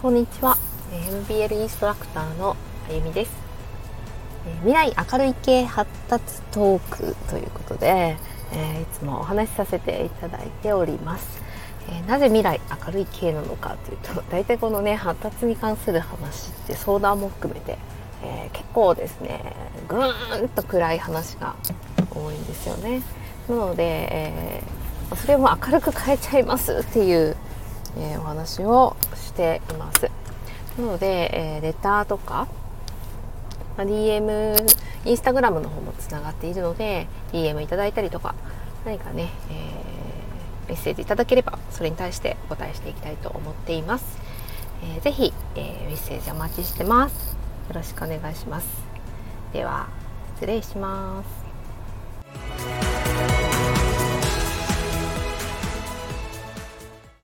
こんにちは。MBL インストラクターのあゆみです。未来明るい系発達トークということで、え、いつもお話しさせていただいております、え、なぜ未来明るい系なのかというと大体このね発達に関する話って相談も含めて、えー、結構ですねぐーんと暗い話が多いんですよね。なので、えーそれも明るく変えちゃいますっていうえー、お話をしています。なので、えー、レターとか、まあ、DM、インスタグラムの方もつながっているので、DM いただいたりとか、何かね、えー、メッセージいただければ、それに対してお答えしていきたいと思っています。えー、ぜひ、えー、メッセージお待ちしてます。よろしくお願いします。では、失礼します。